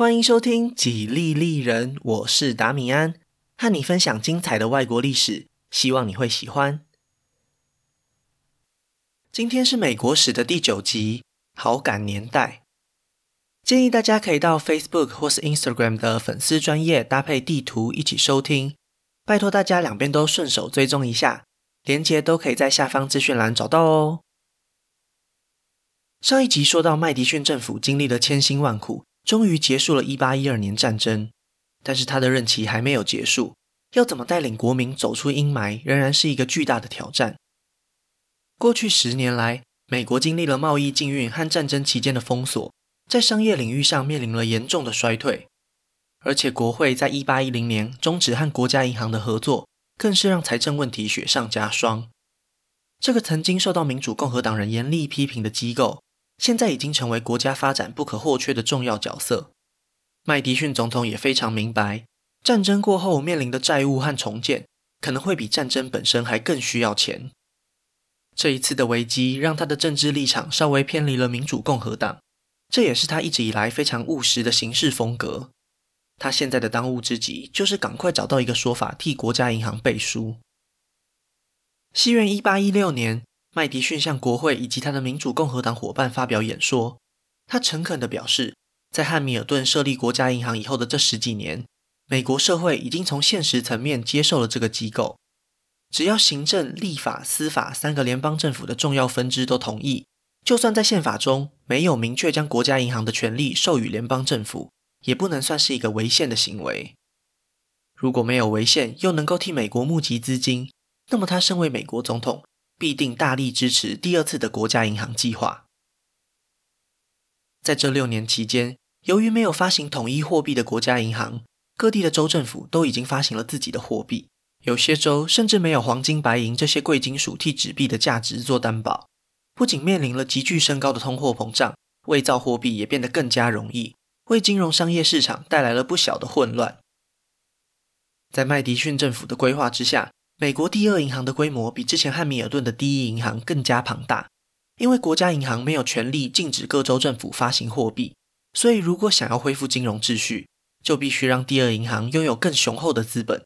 欢迎收听《几利利人》，我是达米安，和你分享精彩的外国历史，希望你会喜欢。今天是美国史的第九集，好感年代。建议大家可以到 Facebook 或是 Instagram 的粉丝专页搭配地图一起收听，拜托大家两边都顺手追踪一下，连接都可以在下方资讯栏找到哦。上一集说到麦迪逊政府经历了千辛万苦。终于结束了1812年战争，但是他的任期还没有结束。要怎么带领国民走出阴霾，仍然是一个巨大的挑战。过去十年来，美国经历了贸易禁运和战争期间的封锁，在商业领域上面临了严重的衰退。而且，国会在1810年终止和国家银行的合作，更是让财政问题雪上加霜。这个曾经受到民主共和党人严厉批评的机构，现在已经成为国家发展不可或缺的重要角色。麦迪逊总统也非常明白，战争过后面临的债务和重建，可能会比战争本身还更需要钱。这一次的危机让他的政治立场稍微偏离了民主共和党，这也是他一直以来非常务实的行事风格。他现在的当务之急就是赶快找到一个说法替国家银行背书。西元一八一六年。麦迪逊向国会以及他的民主共和党伙伴发表演说，他诚恳地表示，在汉密尔顿设立国家银行以后的这十几年，美国社会已经从现实层面接受了这个机构。只要行政、立法、司法三个联邦政府的重要分支都同意，就算在宪法中没有明确将国家银行的权力授予联邦政府，也不能算是一个违宪的行为。如果没有违宪，又能够替美国募集资金，那么他身为美国总统，必定大力支持第二次的国家银行计划。在这六年期间，由于没有发行统一货币的国家银行，各地的州政府都已经发行了自己的货币，有些州甚至没有黄金、白银这些贵金属替纸币的价值做担保。不仅面临了急剧升高的通货膨胀，伪造货币也变得更加容易，为金融商业市场带来了不小的混乱。在麦迪逊政府的规划之下，美国第二银行的规模比之前汉密尔顿的第一银行更加庞大，因为国家银行没有权力禁止各州政府发行货币，所以如果想要恢复金融秩序，就必须让第二银行拥有更雄厚的资本，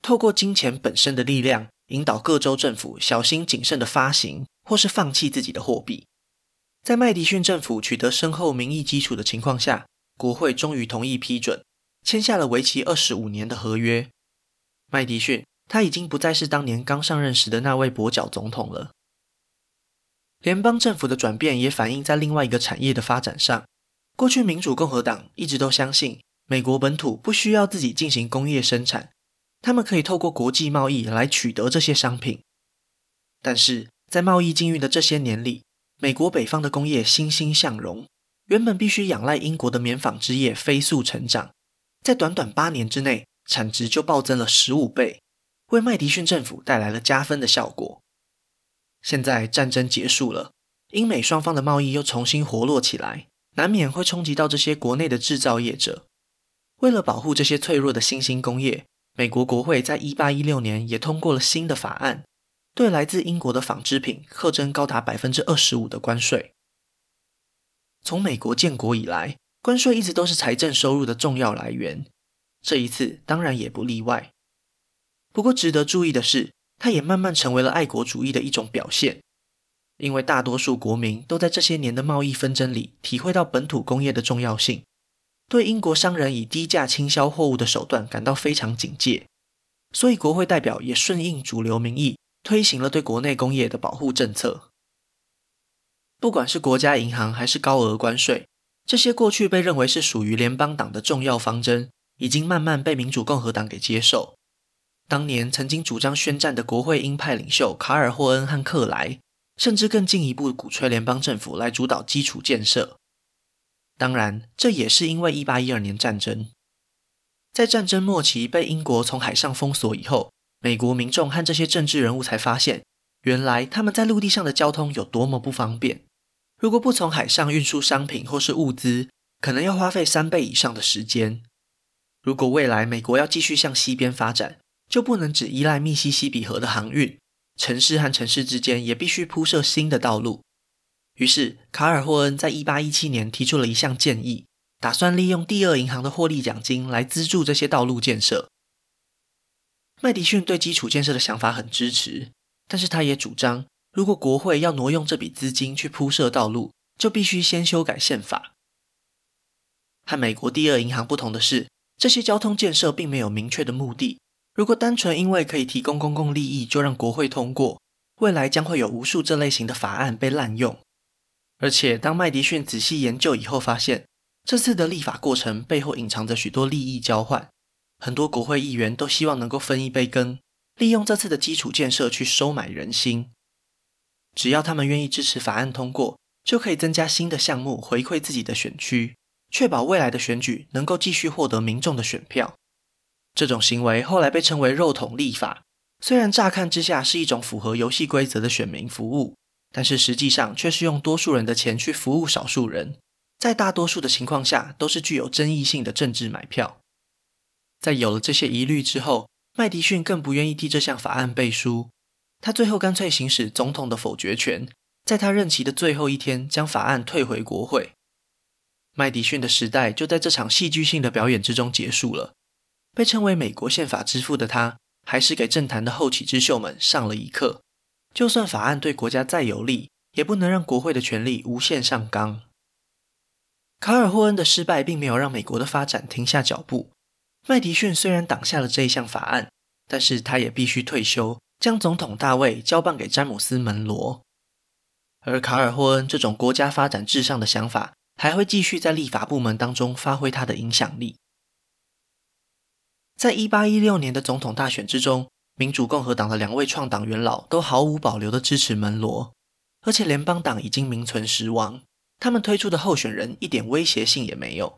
透过金钱本身的力量，引导各州政府小心谨慎地发行或是放弃自己的货币。在麦迪逊政府取得深厚民意基础的情况下，国会终于同意批准，签下了为期二十五年的合约。麦迪逊。他已经不再是当年刚上任时的那位跛脚总统了。联邦政府的转变也反映在另外一个产业的发展上。过去民主共和党一直都相信，美国本土不需要自己进行工业生产，他们可以透过国际贸易来取得这些商品。但是在贸易禁运的这些年里，美国北方的工业欣欣向荣，原本必须仰赖英国的棉纺织业飞速成长，在短短八年之内，产值就暴增了十五倍。为麦迪逊政府带来了加分的效果。现在战争结束了，英美双方的贸易又重新活络起来，难免会冲击到这些国内的制造业者。为了保护这些脆弱的新兴工业，美国国会在一八一六年也通过了新的法案，对来自英国的纺织品课征高达百分之二十五的关税。从美国建国以来，关税一直都是财政收入的重要来源，这一次当然也不例外。不过，值得注意的是，它也慢慢成为了爱国主义的一种表现，因为大多数国民都在这些年的贸易纷争里体会到本土工业的重要性，对英国商人以低价倾销货物的手段感到非常警戒，所以国会代表也顺应主流民意，推行了对国内工业的保护政策。不管是国家银行还是高额关税，这些过去被认为是属于联邦党的重要方针，已经慢慢被民主共和党给接受。当年曾经主张宣战的国会鹰派领袖卡尔霍恩和克莱，甚至更进一步鼓吹联邦政府来主导基础建设。当然，这也是因为1812年战争。在战争末期被英国从海上封锁以后，美国民众和这些政治人物才发现，原来他们在陆地上的交通有多么不方便。如果不从海上运输商品或是物资，可能要花费三倍以上的时间。如果未来美国要继续向西边发展，就不能只依赖密西西比河的航运，城市和城市之间也必须铺设新的道路。于是，卡尔霍恩在1817年提出了一项建议，打算利用第二银行的获利奖金来资助这些道路建设。麦迪逊对基础建设的想法很支持，但是他也主张，如果国会要挪用这笔资金去铺设道路，就必须先修改宪法。和美国第二银行不同的是，这些交通建设并没有明确的目的。如果单纯因为可以提供公共利益就让国会通过，未来将会有无数这类型的法案被滥用。而且，当麦迪逊仔细研究以后，发现这次的立法过程背后隐藏着许多利益交换。很多国会议员都希望能够分一杯羹，利用这次的基础建设去收买人心。只要他们愿意支持法案通过，就可以增加新的项目回馈自己的选区，确保未来的选举能够继续获得民众的选票。这种行为后来被称为“肉桶立法”。虽然乍看之下是一种符合游戏规则的选民服务，但是实际上却是用多数人的钱去服务少数人，在大多数的情况下都是具有争议性的政治买票。在有了这些疑虑之后，麦迪逊更不愿意替这项法案背书。他最后干脆行使总统的否决权，在他任期的最后一天将法案退回国会。麦迪逊的时代就在这场戏剧性的表演之中结束了。被称为“美国宪法之父”的他，还是给政坛的后起之秀们上了一课：就算法案对国家再有利，也不能让国会的权力无限上纲。卡尔霍恩的失败并没有让美国的发展停下脚步。麦迪逊虽然挡下了这一项法案，但是他也必须退休，将总统大位交棒给詹姆斯·门罗。而卡尔霍恩这种国家发展至上的想法，还会继续在立法部门当中发挥他的影响力。在一八一六年的总统大选之中，民主共和党的两位创党元老都毫无保留地支持门罗，而且联邦党已经名存实亡，他们推出的候选人一点威胁性也没有。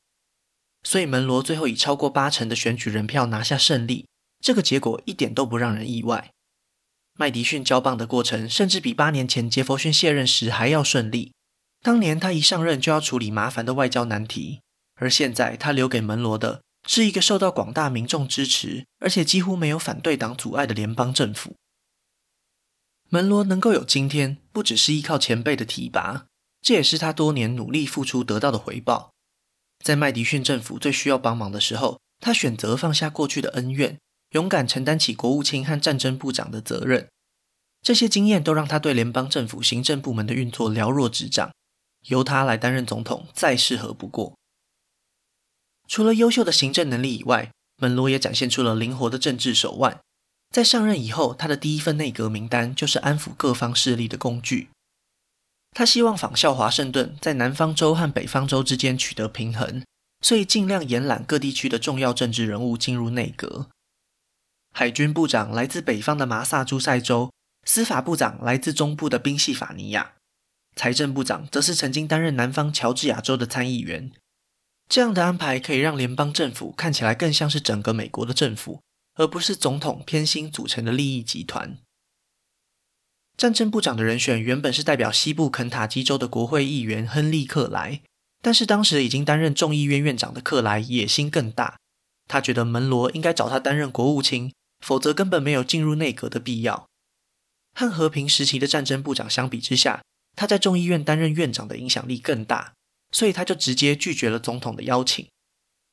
所以门罗最后以超过八成的选举人票拿下胜利，这个结果一点都不让人意外。麦迪逊交棒的过程甚至比八年前杰佛逊卸任时还要顺利。当年他一上任就要处理麻烦的外交难题，而现在他留给门罗的是一个受到广大民众支持，而且几乎没有反对党阻碍的联邦政府。门罗能够有今天，不只是依靠前辈的提拔，这也是他多年努力付出得到的回报。在麦迪逊政府最需要帮忙的时候，他选择放下过去的恩怨，勇敢承担起国务卿和战争部长的责任。这些经验都让他对联邦政府行政部门的运作了若指掌，由他来担任总统再适合不过。除了优秀的行政能力以外，门罗也展现出了灵活的政治手腕。在上任以后，他的第一份内阁名单就是安抚各方势力的工具。他希望仿效华盛顿，在南方州和北方州之间取得平衡，所以尽量延揽各地区的重要政治人物进入内阁。海军部长来自北方的麻萨诸塞州，司法部长来自中部的宾夕法尼亚，财政部长则是曾经担任南方乔治亚州的参议员。这样的安排可以让联邦政府看起来更像是整个美国的政府，而不是总统偏心组成的利益集团。战争部长的人选原本是代表西部肯塔基州的国会议员亨利·克莱，但是当时已经担任众议院院长的克莱野心更大，他觉得门罗应该找他担任国务卿，否则根本没有进入内阁的必要。和和平时期的战争部长相比之下，他在众议院担任院长的影响力更大，所以他就直接拒绝了总统的邀请。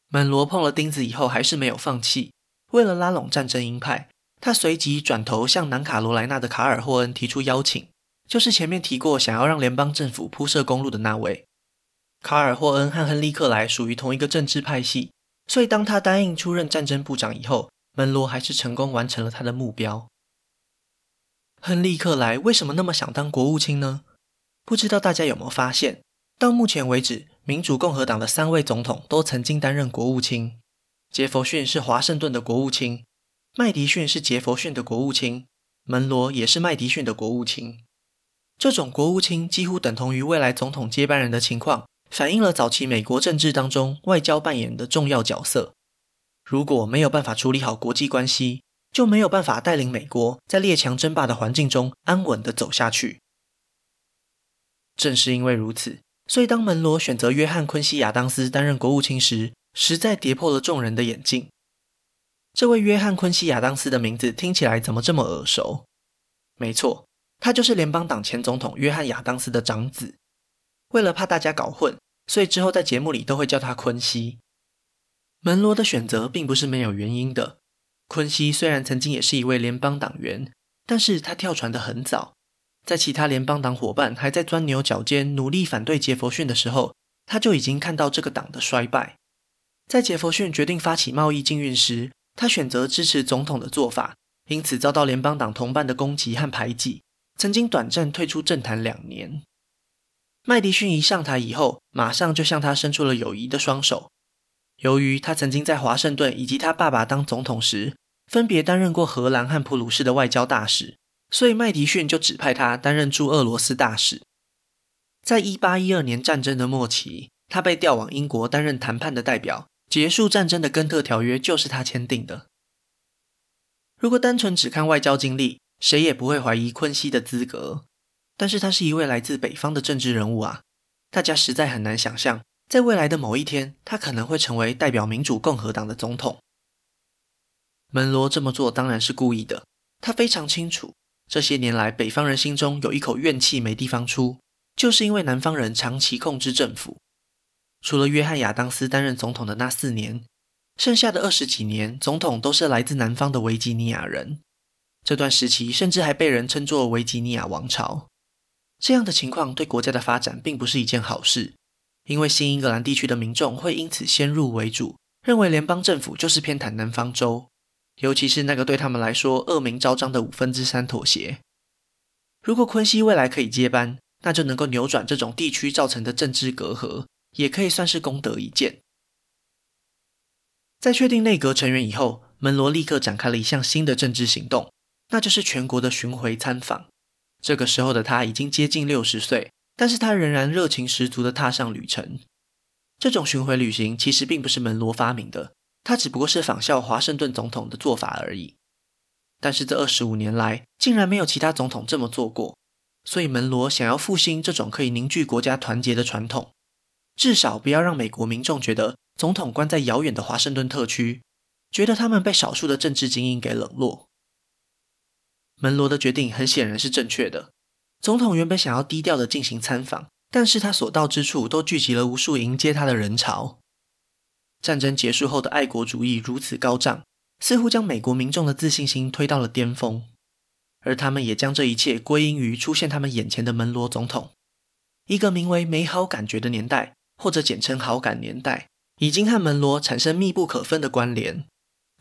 门罗碰了钉子以后，还是没有放弃，为了拉拢战争鹰派。他随即转头向南卡罗来纳的卡尔霍恩提出邀请，就是前面提过想要让联邦政府铺设公路的那位。卡尔霍恩和亨利克莱属于同一个政治派系，所以当他答应出任战争部长以后，门罗还是成功完成了他的目标。亨利克莱为什么那么想当国务卿呢？不知道大家有没有发现，到目前为止，民主共和党的三位总统都曾经担任国务卿。杰佛逊是华盛顿的国务卿。麦迪逊是杰佛逊的国务卿，门罗也是麦迪逊的国务卿。这种国务卿几乎等同于未来总统接班人的情况，反映了早期美国政治当中外交扮演的重要角色。如果没有办法处理好国际关系，就没有办法带领美国在列强争霸的环境中安稳地走下去。正是因为如此，所以当门罗选择约翰·昆西亚当斯担任国务卿时，实在跌破了众人的眼镜。这位约翰·昆西亚当斯的名字听起来怎么这么耳熟？没错，他就是联邦党前总统约翰·亚当斯的长子。为了怕大家搞混，所以之后在节目里都会叫他昆西。门罗的选择并不是没有原因的。昆西虽然曾经也是一位联邦党员，但是他跳船的很早，在其他联邦党伙伴还在钻牛角尖、努力反对杰佛逊的时候，他就已经看到这个党的衰败。在杰佛逊决定发起贸易禁运时，他选择支持总统的做法，因此遭到联邦党同伴的攻击和排挤，曾经短暂退出政坛两年。麦迪逊一上台以后，马上就向他伸出了友谊的双手。由于他曾经在华盛顿以及他爸爸当总统时，分别担任过荷兰和普鲁士的外交大使，所以麦迪逊就指派他担任驻俄罗斯大使。在一八一二年战争的末期，他被调往英国担任谈判的代表，结束战争的根特条约就是他签订的。如果单纯只看外交经历，谁也不会怀疑昆西的资格。但是他是一位来自北方的政治人物啊，大家实在很难想象。在未来的某一天，他可能会成为代表民主共和党的总统。门罗这么做当然是故意的，他非常清楚，这些年来北方人心中有一口怨气没地方出，就是因为南方人长期控制政府。除了约翰亚当斯担任总统的那四年，剩下的二十几年，总统都是来自南方的维吉尼亚人。这段时期甚至还被人称作维吉尼亚王朝。这样的情况对国家的发展并不是一件好事。因为新英格兰地区的民众会因此先入为主，认为联邦政府就是偏袒南方州，尤其是那个对他们来说恶名昭彰的五分之三妥协。如果昆西未来可以接班，那就能够扭转这种地区造成的政治隔阂，也可以算是功德一件。在确定内阁成员以后，门罗立刻展开了一项新的政治行动，那就是全国的巡回参访。这个时候的他已经接近六十岁。但是他仍然热情十足地踏上旅程。这种巡回旅行其实并不是门罗发明的，他只不过是仿效华盛顿总统的做法而已。但是这二十五年来，竟然没有其他总统这么做过，所以门罗想要复兴这种可以凝聚国家团结的传统，至少不要让美国民众觉得总统关在遥远的华盛顿特区，觉得他们被少数的政治精英给冷落。门罗的决定很显然是正确的。总统原本想要低调地进行参访，但是他所到之处都聚集了无数迎接他的人潮。战争结束后的爱国主义如此高涨，似乎将美国民众的自信心推到了巅峰，而他们也将这一切归因于出现他们眼前的门罗总统。一个名为“美好感觉”的年代，或者简称“好感年代”，已经和门罗产生密不可分的关联。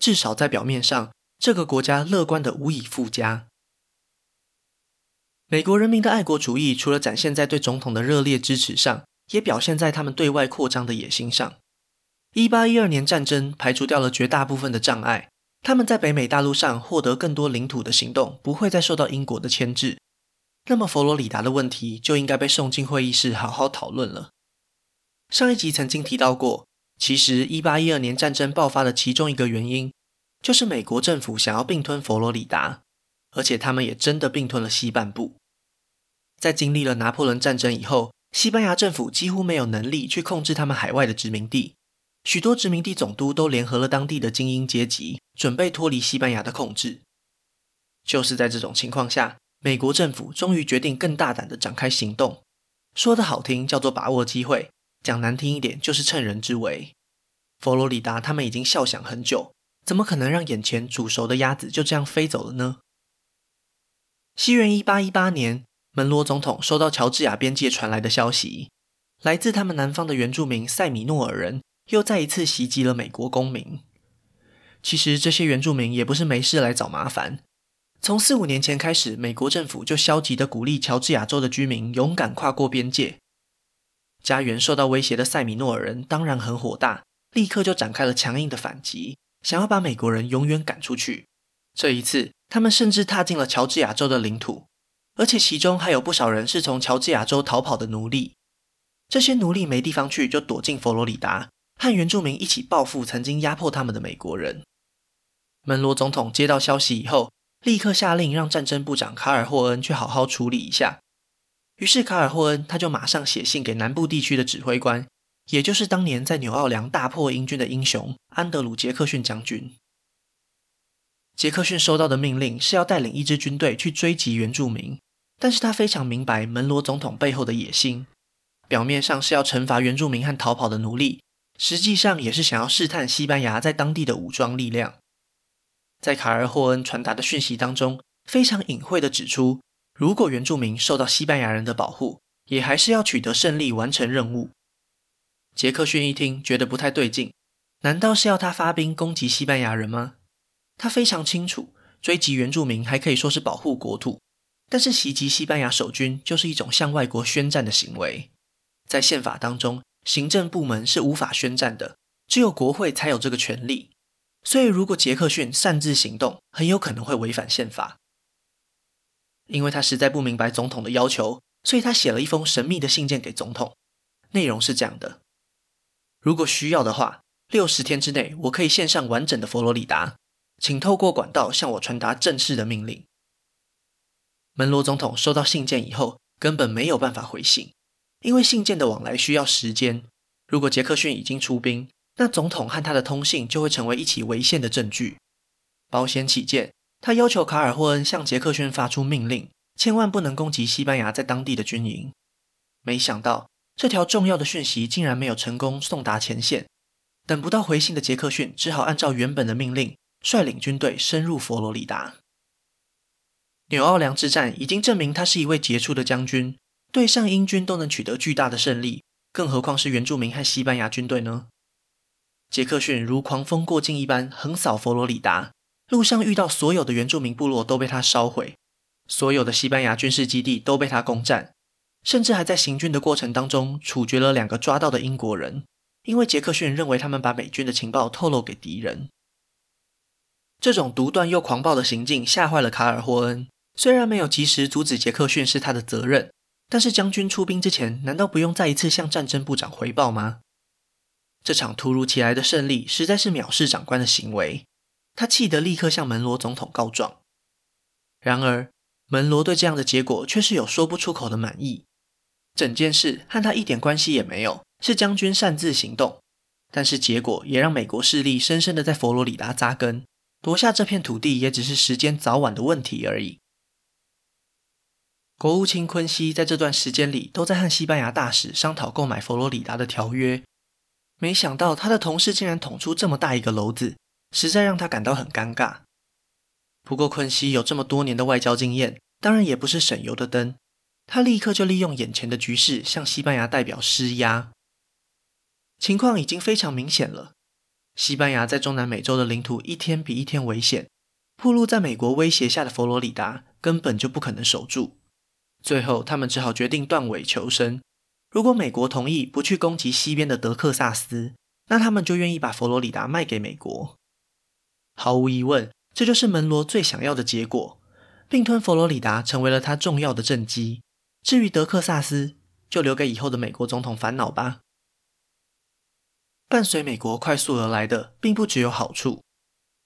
至少在表面上，这个国家乐观的无以复加。美国人民的爱国主义，除了展现在对总统的热烈支持上，也表现在他们对外扩张的野心上。一八一二年战争排除掉了绝大部分的障碍，他们在北美大陆上获得更多领土的行动不会再受到英国的牵制。那么，佛罗里达的问题就应该被送进会议室好好讨论了。上一集曾经提到过，其实一八一二年战争爆发的其中一个原因，就是美国政府想要并吞佛罗里达。而且他们也真的并吞了西半部。在经历了拿破仑战争以后，西班牙政府几乎没有能力去控制他们海外的殖民地，许多殖民地总督都联合了当地的精英阶级，准备脱离西班牙的控制。就是在这种情况下，美国政府终于决定更大胆地展开行动。说得好听叫做把握机会，讲难听一点就是趁人之危。佛罗里达他们已经笑想很久，怎么可能让眼前煮熟的鸭子就这样飞走了呢？西元一八一八年，门罗总统收到乔治亚边界传来的消息，来自他们南方的原住民塞米诺尔人又再一次袭击了美国公民。其实这些原住民也不是没事来找麻烦。从四五年前开始，美国政府就消极地鼓励乔治亚州的居民勇敢跨过边界。家园受到威胁的塞米诺尔人当然很火大，立刻就展开了强硬的反击，想要把美国人永远赶出去。这一次，他们甚至踏进了乔治亚州的领土，而且其中还有不少人是从乔治亚州逃跑的奴隶。这些奴隶没地方去，就躲进佛罗里达，和原住民一起报复曾经压迫他们的美国人。门罗总统接到消息以后，立刻下令让战争部长卡尔霍恩去好好处理一下。于是卡尔霍恩他就马上写信给南部地区的指挥官，也就是当年在纽奥良大破英军的英雄安德鲁·杰克逊将军。杰克逊收到的命令是要带领一支军队去追击原住民，但是他非常明白门罗总统背后的野心，表面上是要惩罚原住民和逃跑的奴隶，实际上也是想要试探西班牙在当地的武装力量。在卡尔霍恩传达的讯息当中，非常隐晦地指出，如果原住民受到西班牙人的保护，也还是要取得胜利，完成任务。杰克逊一听，觉得不太对劲，难道是要他发兵攻击西班牙人吗？他非常清楚，追击原住民还可以说是保护国土，但是袭击西班牙守军就是一种向外国宣战的行为。在宪法当中，行政部门是无法宣战的，只有国会才有这个权利。所以，如果杰克逊擅自行动，很有可能会违反宪法。因为他实在不明白总统的要求，所以他写了一封神秘的信件给总统，内容是这样的。如果需要的话，六十天之内我可以献上完整的佛罗里达，请透过管道向我传达正式的命令。门罗总统收到信件以后，根本没有办法回信，因为信件的往来需要时间。如果杰克逊已经出兵，那总统和他的通信就会成为一起违宪的证据。保险起见，他要求卡尔霍恩向杰克逊发出命令，千万不能攻击西班牙在当地的军营。没想到。这条重要的讯息竟然没有成功送达前线，等不到回信的杰克逊只好按照原本的命令，率领军队深入佛罗里达。纽奥良之战已经证明他是一位杰出的将军，对上英军都能取得巨大的胜利，更何况是原住民和西班牙军队呢？杰克逊如狂风过境一般横扫佛罗里达，路上遇到所有的原住民部落都被他烧毁，所有的西班牙军事基地都被他攻占。甚至还在行军的过程当中处决了两个抓到的英国人，因为杰克逊认为他们把美军的情报透露给敌人。这种独断又狂暴的行径吓坏了卡尔霍恩，虽然没有及时阻止杰克逊是他的责任，但是将军出兵之前，难道不用再一次向战争部长回报吗？这场突如其来的胜利实在是藐视长官的行为，他气得立刻向门罗总统告状。然而，门罗对这样的结果却是有说不出口的满意。整件事和他一点关系也没有，是将军擅自行动，但是结果也让美国势力深深的在佛罗里达扎根，夺下这片土地也只是时间早晚的问题而已。国务卿昆西在这段时间里都在和西班牙大使商讨购买佛罗里达的条约，没想到他的同事竟然捅出这么大一个篓子，实在让他感到很尴尬。不过昆西有这么多年的外交经验，当然也不是省油的灯。他立刻就利用眼前的局势向西班牙代表施压，情况已经非常明显了。西班牙在中南美洲的领土一天比一天危险，暴露在美国威胁下的佛罗里达根本就不可能守住。最后，他们只好决定断尾求生。如果美国同意不去攻击西边的德克萨斯，那他们就愿意把佛罗里达卖给美国。毫无疑问，这就是门罗最想要的结果。并吞佛罗里达成为了他重要的政绩。至于德克萨斯，就留给以后的美国总统烦恼吧。伴随美国快速而来的，并不只有好处。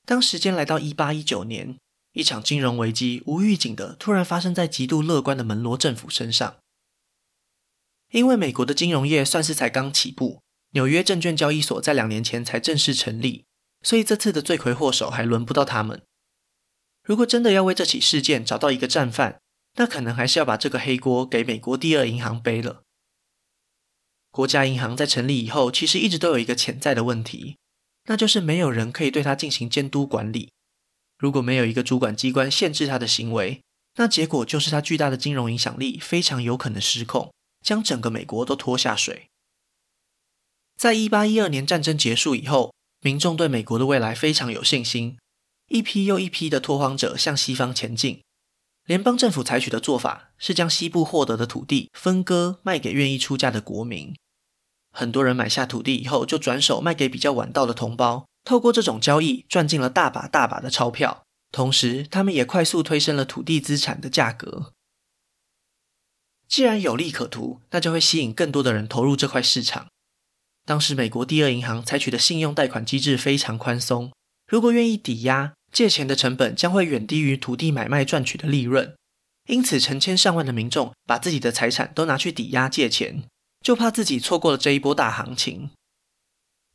当时间来到一八一九年，一场金融危机无预警的突然发生在极度乐观的门罗政府身上。因为美国的金融业算是才刚起步，纽约证券交易所在两年前才正式成立，所以这次的罪魁祸首还轮不到他们。如果真的要为这起事件找到一个战犯，那可能还是要把这个黑锅给美国第二银行背了。国家银行在成立以后，其实一直都有一个潜在的问题，那就是没有人可以对它进行监督管理。如果没有一个主管机关限制他的行为，那结果就是他巨大的金融影响力非常有可能失控，将整个美国都拖下水。在一八一二年战争结束以后，民众对美国的未来非常有信心，一批又一批的拓荒者向西方前进。联邦政府采取的做法是将西部获得的土地分割卖给愿意出价的国民。很多人买下土地以后，就转手卖给比较晚到的同胞，透过这种交易赚进了大把大把的钞票。同时，他们也快速推升了土地资产的价格。既然有利可图，那就会吸引更多的人投入这块市场。当时，美国第二银行采取的信用贷款机制非常宽松，如果愿意抵押。借钱的成本将会远低于土地买卖赚取的利润，因此成千上万的民众把自己的财产都拿去抵押借钱，就怕自己错过了这一波大行情。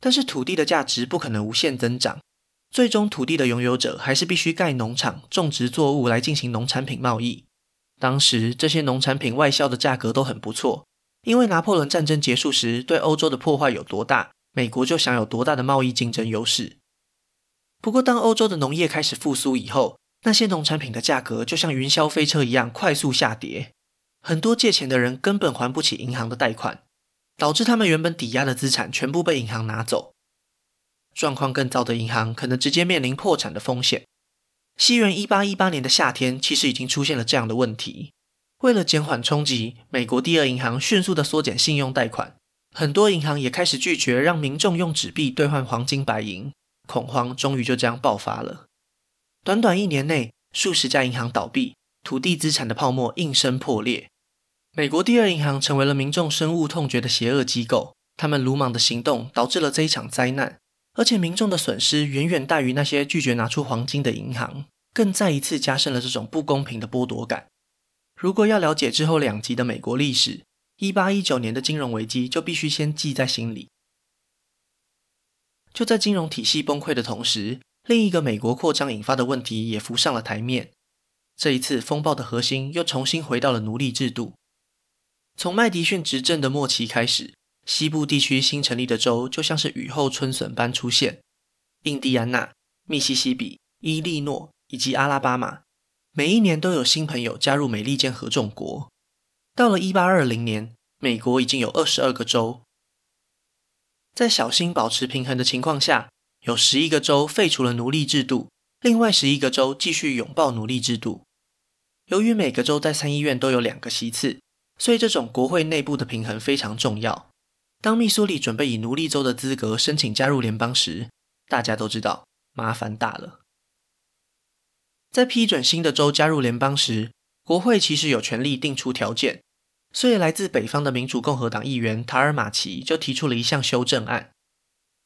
但是土地的价值不可能无限增长，最终土地的拥有者还是必须盖农场、种植作物来进行农产品贸易。当时这些农产品外销的价格都很不错，因为拿破仑战争结束时对欧洲的破坏有多大，美国就享有多大的贸易竞争优势。不过，当欧洲的农业开始复苏以后，那些农产品的价格就像云霄飞车一样快速下跌，很多借钱的人根本还不起银行的贷款，导致他们原本抵押的资产全部被银行拿走。状况更糟的银行可能直接面临破产的风险。西元一八一八年的夏天，其实已经出现了这样的问题。为了减缓冲击，美国第二银行迅速地缩减信用贷款，很多银行也开始拒绝让民众用纸币兑换黄金白银，恐慌终于就这样爆发了。短短一年内，数十家银行倒闭，土地资产的泡沫应声破裂。美国第二银行成为了民众深恶痛绝的邪恶机构，他们鲁莽的行动导致了这一场灾难，而且民众的损失远远大于那些拒绝拿出黄金的银行，更再一次加深了这种不公平的剥夺感。如果要了解之后两集的美国历史，一八一九年的金融危机就必须先记在心里。就在金融体系崩溃的同时，另一个美国扩张引发的问题也浮上了台面。这一次风暴的核心又重新回到了奴隶制度。从麦迪逊执政的末期开始，西部地区新成立的州就像是雨后春笋般出现：印第安纳、密西西比、伊利诺以及阿拉巴马。每一年都有新朋友加入美利坚合众国。到了一八二零年，美国已经有二十二个州。在小心保持平衡的情况下，有十一个州废除了奴隶制度，另外十一个州继续拥抱奴隶制度。由于每个州在参议院都有两个席次，所以这种国会内部的平衡非常重要。当密苏里准备以奴隶州的资格申请加入联邦时，大家都知道麻烦大了。在批准新的州加入联邦时，国会其实有权利定出条件，所以来自北方的民主共和党议员塔尔马奇就提出了一项修正案：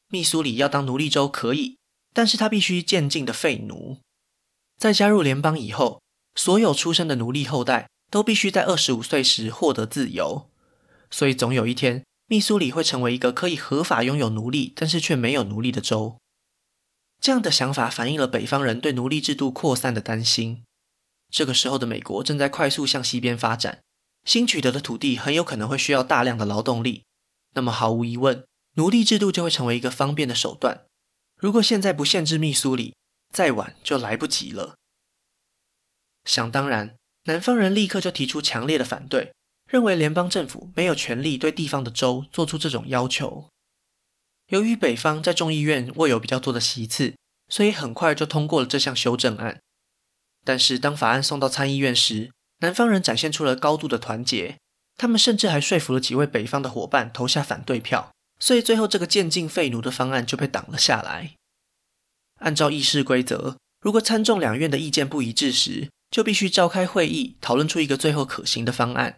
密苏里要当奴隶州可以，但是他必须渐进的废奴。在加入联邦以后，所有出生的奴隶后代都必须在二十五岁时获得自由，所以总有一天，密苏里会成为一个可以合法拥有奴隶，但是却没有奴隶的州。这样的想法反映了北方人对奴隶制度扩散的担心。这个时候的美国正在快速向西边发展，新取得的土地很有可能会需要大量的劳动力。那么毫无疑问，奴隶制度就会成为一个方便的手段。如果现在不限制密苏里，再晚就来不及了。想当然，南方人立刻就提出强烈的反对，认为联邦政府没有权利对地方的州做出这种要求。由于北方在众议院握有比较多的席次，所以很快就通过了这项修正案。但是当法案送到参议院时，南方人展现出了高度的团结，他们甚至还说服了几位北方的伙伴投下反对票，所以最后这个渐进废奴的方案就被挡了下来。按照议事规则，如果参众两院的意见不一致时，就必须召开会议讨论出一个最后可行的方案。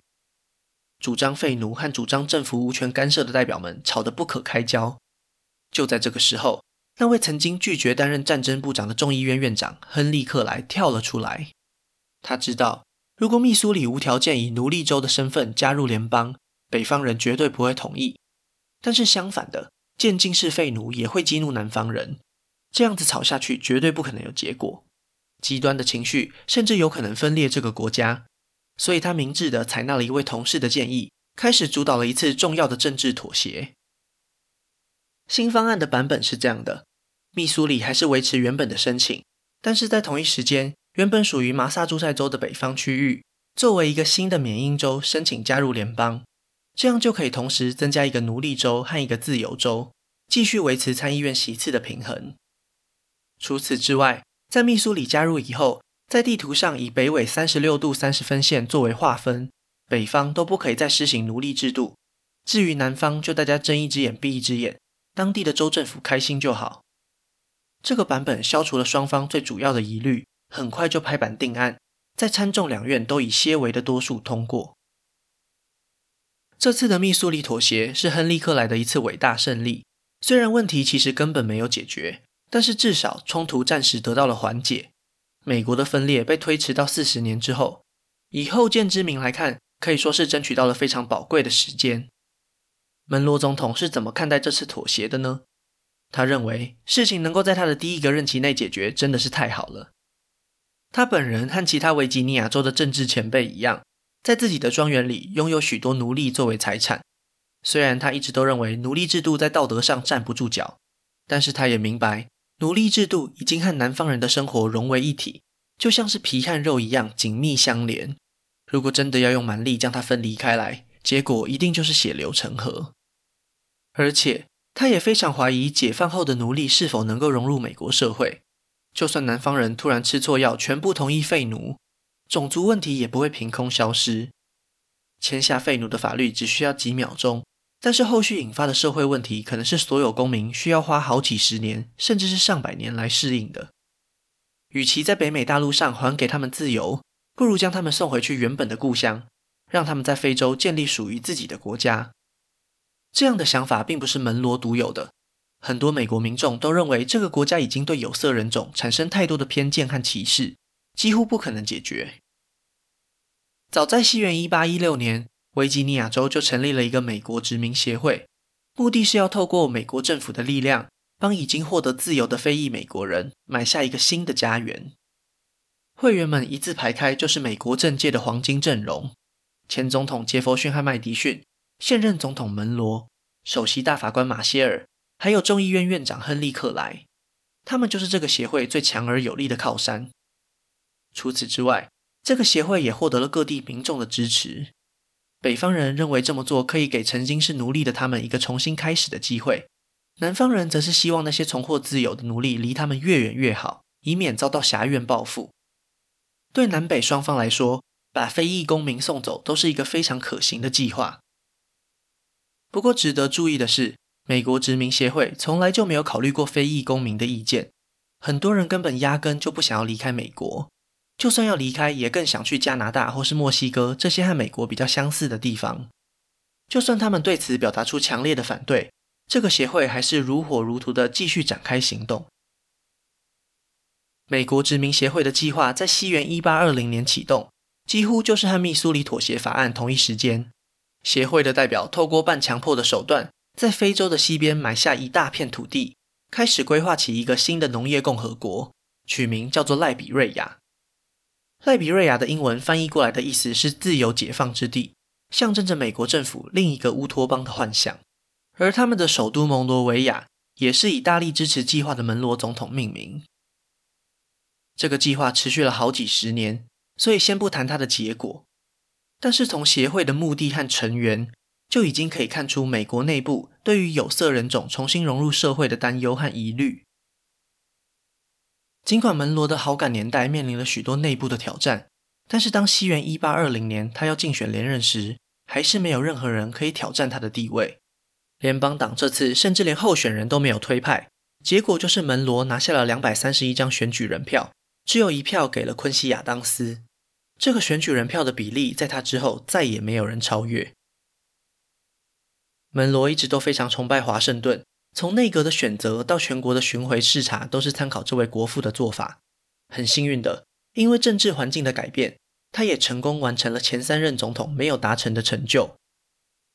主张废奴和主张政府无权干涉的代表们吵得不可开交。就在这个时候，那位曾经拒绝担任战争部长的众议院院长亨利·克莱跳了出来。他知道，如果密苏里无条件以奴隶州的身份加入联邦，北方人绝对不会同意。但是相反的，渐进式废奴也会激怒南方人。这样子吵下去，绝对不可能有结果。极端的情绪甚至有可能分裂这个国家。所以他明智地采纳了一位同事的建议，开始主导了一次重要的政治妥协。新方案的版本是这样的：密苏里还是维持原本的申请，但是在同一时间，原本属于麻萨诸塞州的北方区域，作为一个新的缅因州申请加入联邦，这样就可以同时增加一个奴隶州和一个自由州，继续维持参议院席次的平衡。除此之外，在密苏里加入以后，在地图上以北纬三十六度三十分线作为划分，北方都不可以再施行奴隶制度，至于南方，就大家睁一只眼闭一只眼。当地的州政府开心就好。这个版本消除了双方最主要的疑虑，很快就拍板定案，在参众两院都以些微的多数通过。这次的密苏里妥协是亨利·克莱的一次伟大胜利。虽然问题其实根本没有解决，但是至少冲突暂时得到了缓解。美国的分裂被推迟到四十年之后，以后见之明来看，可以说是争取到了非常宝贵的时间。门罗总统是怎么看待这次妥协的呢？他认为事情能够在他的第一个任期内解决，真的是太好了。他本人和其他维吉尼亚州的政治前辈一样，在自己的庄园里拥有许多奴隶作为财产。虽然他一直都认为奴隶制度在道德上站不住脚，但是他也明白，奴隶制度已经和南方人的生活融为一体，就像是皮和肉一样紧密相连。如果真的要用蛮力将它分离开来，结果一定就是血流成河。而且，他也非常怀疑解放后的奴隶是否能够融入美国社会。就算南方人突然吃错药，全部同意废奴，种族问题也不会凭空消失。签下废奴的法律只需要几秒钟，但是后续引发的社会问题，可能是所有公民需要花好几十年，甚至是上百年来适应的。与其在北美大陆上还给他们自由，不如将他们送回去原本的故乡，让他们在非洲建立属于自己的国家。这样的想法并不是门罗独有的。很多美国民众都认为，这个国家已经对有色人种产生太多的偏见和歧视，几乎不可能解决。早在西元一八一六年，维吉尼亚州就成立了一个美国殖民协会，目的是要透过美国政府的力量，帮已经获得自由的非裔美国人买下一个新的家园。会员们一字排开，就是美国政界的黄金阵容：前总统杰佛逊和麦迪逊，现任总统门罗，首席大法官马歇尔。还有众议院院长亨利·克莱，他们就是这个协会最强而有力的靠山。除此之外，这个协会也获得了各地民众的支持。北方人认为这么做可以给曾经是奴隶的他们一个重新开始的机会，南方人则是希望那些重获自由的奴隶离他们越远越好，以免遭到挟怨报复。对南北双方来说，把非裔公民送走都是一个非常可行的计划。不过，值得注意的是，美国殖民协会从来就没有考虑过非裔公民的意见，很多人根本压根就不想要离开美国，就算要离开，也更想去加拿大或是墨西哥这些和美国比较相似的地方。就算他们对此表达出强烈的反对，这个协会还是如火如荼地继续展开行动。美国殖民协会的计划在西元一八二零年启动，几乎就是和密苏里妥协法案同一时间。协会的代表透过半强迫的手段。在非洲的西边买下一大片土地，开始规划起一个新的农业共和国，取名叫做赖比瑞亚。赖比瑞亚的英文翻译过来的意思是“自由解放之地”，象征着美国政府另一个乌托邦的幻想。而他们的首都蒙罗维亚也是以大力支持计划的门罗总统命名。这个计划持续了好几十年，所以先不谈它的结果。但是从协会的目的和成员，就已经可以看出美国内部对于有色人种重新融入社会的担忧和疑虑。尽管门罗的好感年代面临了许多内部的挑战，但是当西元一八二零年他要竞选连任时，还是没有任何人可以挑战他的地位。联邦党这次甚至连候选人都没有推派，结果就是门罗拿下了两百三十一张选举人票，只有一票给了昆西亚当斯。这个选举人票的比例在他之后再也没有人超越。门罗一直都非常崇拜华盛顿，从内阁的选择到全国的巡回视察，都是参考这位国父的做法。很幸运的，因为政治环境的改变，他也成功完成了前三任总统没有达成的成就。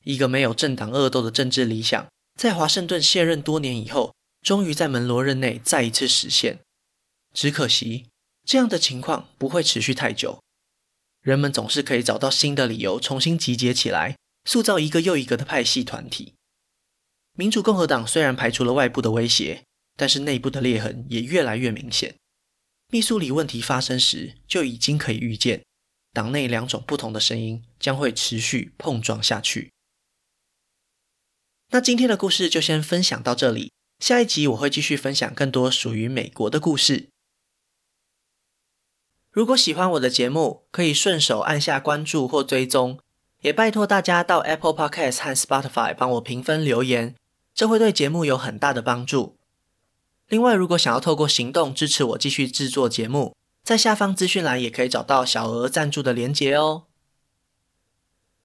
一个没有政党恶斗的政治理想，在华盛顿卸任多年以后，终于在门罗任内再一次实现。只可惜，这样的情况不会持续太久。人们总是可以找到新的理由，重新集结起来。塑造一个又一个的派系团体。民主共和党虽然排除了外部的威胁，但是内部的裂痕也越来越明显。密苏里问题发生时，就已经可以预见，党内两种不同的声音将会持续碰撞下去。那今天的故事就先分享到这里，下一集我会继续分享更多属于美国的故事。如果喜欢我的节目，可以顺手按下关注或追踪。也拜托大家到 Apple Podcast 和 Spotify 帮我评分留言，这会对节目有很大的帮助。另外，如果想要透过行动支持我继续制作节目，在下方资讯栏也可以找到小额赞助的连结哦。